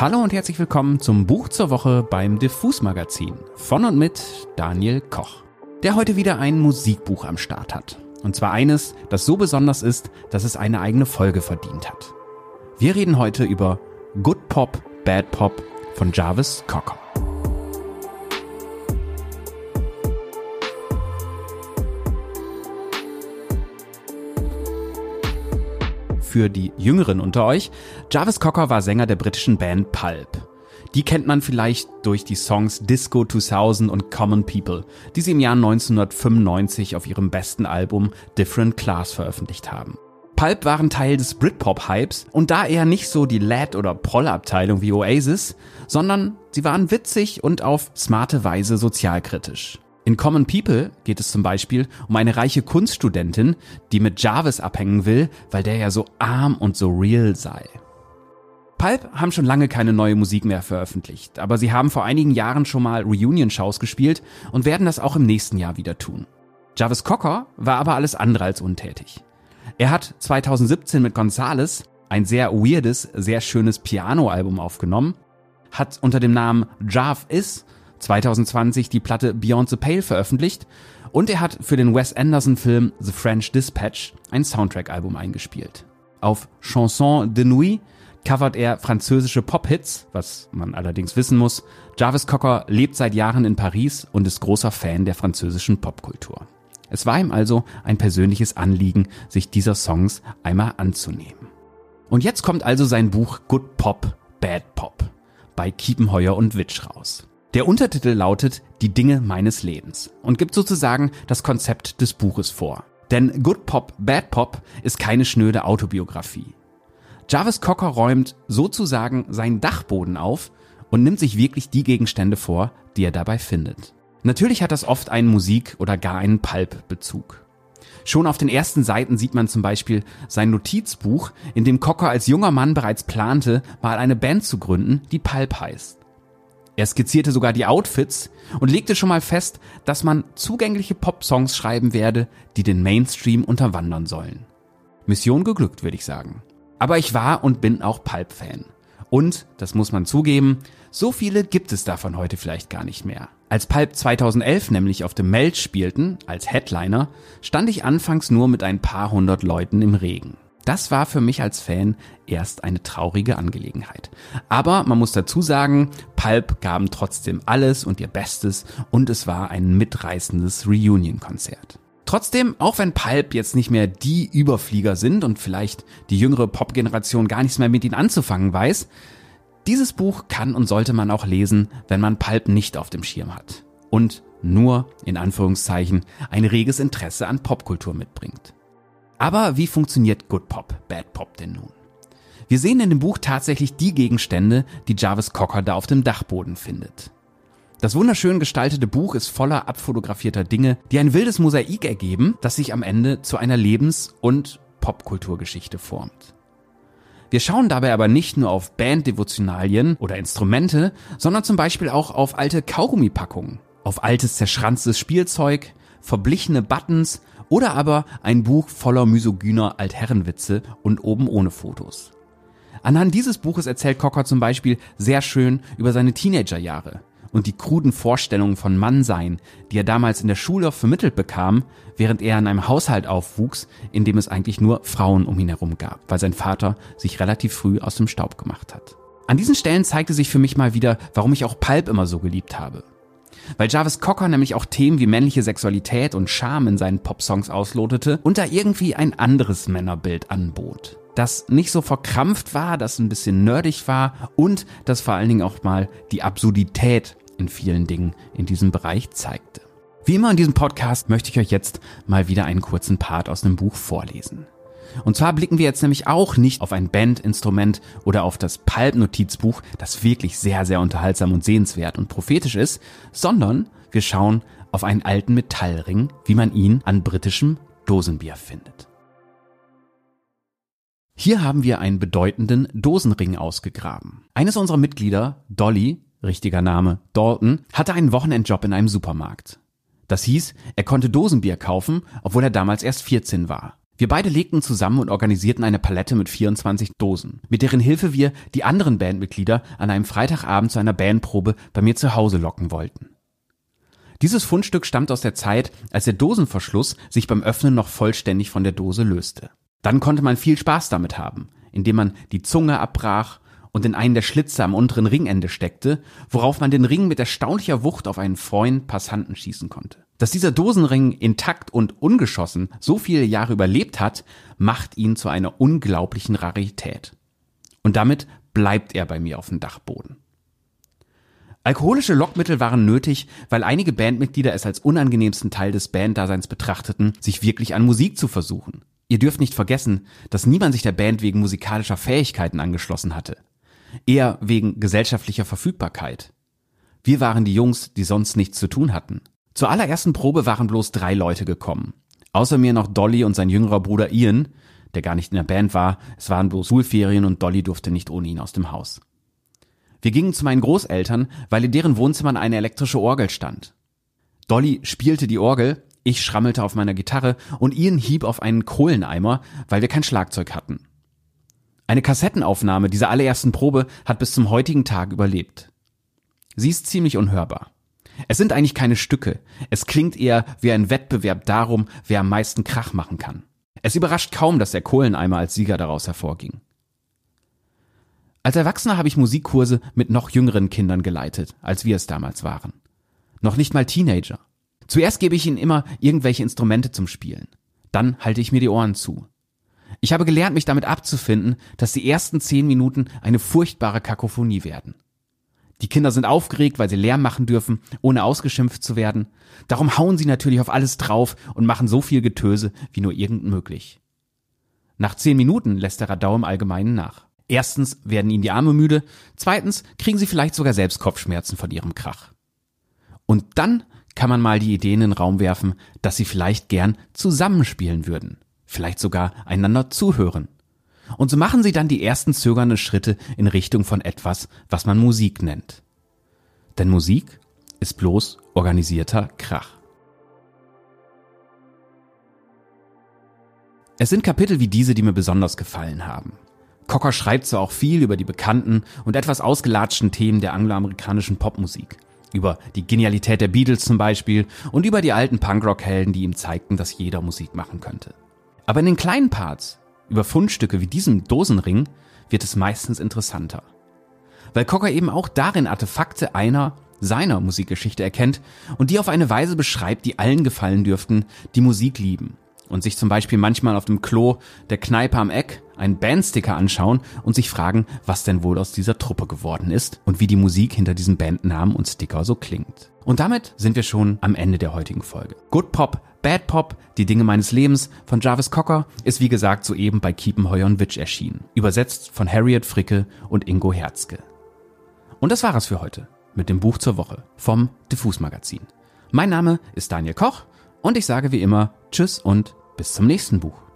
Hallo und herzlich willkommen zum Buch zur Woche beim Diffus Magazin von und mit Daniel Koch, der heute wieder ein Musikbuch am Start hat. Und zwar eines, das so besonders ist, dass es eine eigene Folge verdient hat. Wir reden heute über Good Pop, Bad Pop von Jarvis Cocker. Für die Jüngeren unter euch, Jarvis Cocker war Sänger der britischen Band Pulp. Die kennt man vielleicht durch die Songs Disco 2000 und Common People, die sie im Jahr 1995 auf ihrem besten Album Different Class veröffentlicht haben. Pulp waren Teil des Britpop-Hypes und da eher nicht so die Lad- oder Proll-Abteilung wie Oasis, sondern sie waren witzig und auf smarte Weise sozialkritisch. In Common People geht es zum Beispiel um eine reiche Kunststudentin, die mit Jarvis abhängen will, weil der ja so arm und so real sei. Pulp haben schon lange keine neue Musik mehr veröffentlicht, aber sie haben vor einigen Jahren schon mal Reunion-Shows gespielt und werden das auch im nächsten Jahr wieder tun. Jarvis Cocker war aber alles andere als untätig. Er hat 2017 mit Gonzales ein sehr weirdes, sehr schönes Piano-Album aufgenommen, hat unter dem Namen Jarv Is 2020 die Platte Beyond the Pale veröffentlicht und er hat für den Wes Anderson-Film The French Dispatch ein Soundtrack-Album eingespielt. Auf Chanson de Nuit covert er französische Pop-Hits, was man allerdings wissen muss. Jarvis Cocker lebt seit Jahren in Paris und ist großer Fan der französischen Popkultur. Es war ihm also ein persönliches Anliegen, sich dieser Songs einmal anzunehmen. Und jetzt kommt also sein Buch Good Pop, Bad Pop bei Kiepenheuer und Witsch raus. Der Untertitel lautet Die Dinge meines Lebens und gibt sozusagen das Konzept des Buches vor. Denn Good Pop, Bad Pop ist keine schnöde Autobiografie. Jarvis Cocker räumt sozusagen seinen Dachboden auf und nimmt sich wirklich die Gegenstände vor, die er dabei findet. Natürlich hat das oft einen Musik- oder gar einen Pulp-Bezug. Schon auf den ersten Seiten sieht man zum Beispiel sein Notizbuch, in dem Cocker als junger Mann bereits plante, mal eine Band zu gründen, die Pulp heißt. Er skizzierte sogar die Outfits und legte schon mal fest, dass man zugängliche Pop-Songs schreiben werde, die den Mainstream unterwandern sollen. Mission geglückt, würde ich sagen. Aber ich war und bin auch Pulp-Fan. Und, das muss man zugeben, so viele gibt es davon heute vielleicht gar nicht mehr. Als Pulp 2011 nämlich auf dem Meld spielten, als Headliner, stand ich anfangs nur mit ein paar hundert Leuten im Regen. Das war für mich als Fan erst eine traurige Angelegenheit. Aber man muss dazu sagen, Pulp gaben trotzdem alles und ihr Bestes und es war ein mitreißendes Reunion-Konzert. Trotzdem, auch wenn Pulp jetzt nicht mehr die Überflieger sind und vielleicht die jüngere Pop-Generation gar nichts mehr mit ihnen anzufangen weiß, dieses Buch kann und sollte man auch lesen, wenn man Pulp nicht auf dem Schirm hat und nur, in Anführungszeichen, ein reges Interesse an Popkultur mitbringt. Aber wie funktioniert Good Pop, Bad Pop denn nun? Wir sehen in dem Buch tatsächlich die Gegenstände, die Jarvis Cocker da auf dem Dachboden findet. Das wunderschön gestaltete Buch ist voller abfotografierter Dinge, die ein wildes Mosaik ergeben, das sich am Ende zu einer Lebens- und Popkulturgeschichte formt. Wir schauen dabei aber nicht nur auf Banddevotionalien oder Instrumente, sondern zum Beispiel auch auf alte Kaugummipackungen, auf altes zerschranztes Spielzeug, verblichene Buttons oder aber ein Buch voller misogyner Altherrenwitze und oben ohne Fotos. Anhand dieses Buches erzählt Cocker zum Beispiel sehr schön über seine Teenagerjahre und die kruden Vorstellungen von Mannsein, die er damals in der Schule vermittelt bekam, während er in einem Haushalt aufwuchs, in dem es eigentlich nur Frauen um ihn herum gab, weil sein Vater sich relativ früh aus dem Staub gemacht hat. An diesen Stellen zeigte sich für mich mal wieder, warum ich auch Pulp immer so geliebt habe. Weil Jarvis Cocker nämlich auch Themen wie männliche Sexualität und Scham in seinen Popsongs auslotete und da irgendwie ein anderes Männerbild anbot das nicht so verkrampft war, das ein bisschen nerdig war und das vor allen Dingen auch mal die Absurdität in vielen Dingen in diesem Bereich zeigte. Wie immer in diesem Podcast möchte ich euch jetzt mal wieder einen kurzen Part aus dem Buch vorlesen. Und zwar blicken wir jetzt nämlich auch nicht auf ein Bandinstrument oder auf das Pulp-Notizbuch, das wirklich sehr, sehr unterhaltsam und sehenswert und prophetisch ist, sondern wir schauen auf einen alten Metallring, wie man ihn an britischem Dosenbier findet. Hier haben wir einen bedeutenden Dosenring ausgegraben. Eines unserer Mitglieder, Dolly, richtiger Name Dalton, hatte einen Wochenendjob in einem Supermarkt. Das hieß, er konnte Dosenbier kaufen, obwohl er damals erst 14 war. Wir beide legten zusammen und organisierten eine Palette mit 24 Dosen, mit deren Hilfe wir die anderen Bandmitglieder an einem Freitagabend zu einer Bandprobe bei mir zu Hause locken wollten. Dieses Fundstück stammt aus der Zeit, als der Dosenverschluss sich beim Öffnen noch vollständig von der Dose löste. Dann konnte man viel Spaß damit haben, indem man die Zunge abbrach und in einen der Schlitze am unteren Ringende steckte, worauf man den Ring mit erstaunlicher Wucht auf einen freuen Passanten schießen konnte. Dass dieser Dosenring intakt und ungeschossen so viele Jahre überlebt hat, macht ihn zu einer unglaublichen Rarität. Und damit bleibt er bei mir auf dem Dachboden. Alkoholische Lockmittel waren nötig, weil einige Bandmitglieder es als unangenehmsten Teil des Banddaseins betrachteten, sich wirklich an Musik zu versuchen. Ihr dürft nicht vergessen, dass niemand sich der Band wegen musikalischer Fähigkeiten angeschlossen hatte. Eher wegen gesellschaftlicher Verfügbarkeit. Wir waren die Jungs, die sonst nichts zu tun hatten. Zur allerersten Probe waren bloß drei Leute gekommen. Außer mir noch Dolly und sein jüngerer Bruder Ian, der gar nicht in der Band war, es waren bloß Schulferien und Dolly durfte nicht ohne ihn aus dem Haus. Wir gingen zu meinen Großeltern, weil in deren Wohnzimmern eine elektrische Orgel stand. Dolly spielte die Orgel, ich schrammelte auf meiner Gitarre und Ian hieb auf einen Kohleneimer, weil wir kein Schlagzeug hatten. Eine Kassettenaufnahme dieser allerersten Probe hat bis zum heutigen Tag überlebt. Sie ist ziemlich unhörbar. Es sind eigentlich keine Stücke. Es klingt eher wie ein Wettbewerb darum, wer am meisten Krach machen kann. Es überrascht kaum, dass der Kohleneimer als Sieger daraus hervorging. Als Erwachsener habe ich Musikkurse mit noch jüngeren Kindern geleitet, als wir es damals waren. Noch nicht mal Teenager. Zuerst gebe ich ihnen immer irgendwelche Instrumente zum Spielen. Dann halte ich mir die Ohren zu. Ich habe gelernt, mich damit abzufinden, dass die ersten zehn Minuten eine furchtbare Kakophonie werden. Die Kinder sind aufgeregt, weil sie Lärm machen dürfen, ohne ausgeschimpft zu werden. Darum hauen sie natürlich auf alles drauf und machen so viel Getöse wie nur irgend möglich. Nach zehn Minuten lässt der Radau im Allgemeinen nach. Erstens werden ihnen die Arme müde, zweitens kriegen sie vielleicht sogar selbst Kopfschmerzen von ihrem Krach. Und dann kann man mal die Idee in den Raum werfen, dass sie vielleicht gern zusammenspielen würden, vielleicht sogar einander zuhören. Und so machen sie dann die ersten zögernden Schritte in Richtung von etwas, was man Musik nennt. Denn Musik ist bloß organisierter Krach. Es sind Kapitel wie diese, die mir besonders gefallen haben. Cocker schreibt so auch viel über die bekannten und etwas ausgelatschten Themen der angloamerikanischen Popmusik. Über die Genialität der Beatles zum Beispiel und über die alten Punkrock-Helden, die ihm zeigten, dass jeder Musik machen könnte. Aber in den kleinen Parts über Fundstücke wie diesem Dosenring wird es meistens interessanter. Weil Cocker eben auch darin Artefakte einer seiner Musikgeschichte erkennt und die auf eine Weise beschreibt, die allen gefallen dürften, die Musik lieben und sich zum Beispiel manchmal auf dem Klo der Kneipe am Eck einen Bandsticker anschauen und sich fragen, was denn wohl aus dieser Truppe geworden ist und wie die Musik hinter diesem Bandnamen und Sticker so klingt. Und damit sind wir schon am Ende der heutigen Folge. Good Pop, Bad Pop, die Dinge meines Lebens von Jarvis Cocker ist wie gesagt soeben bei Kiepenheuer Witch erschienen. Übersetzt von Harriet Fricke und Ingo Herzke. Und das war es für heute mit dem Buch zur Woche vom Diffus Magazin. Mein Name ist Daniel Koch und ich sage wie immer Tschüss und bis zum nächsten Buch.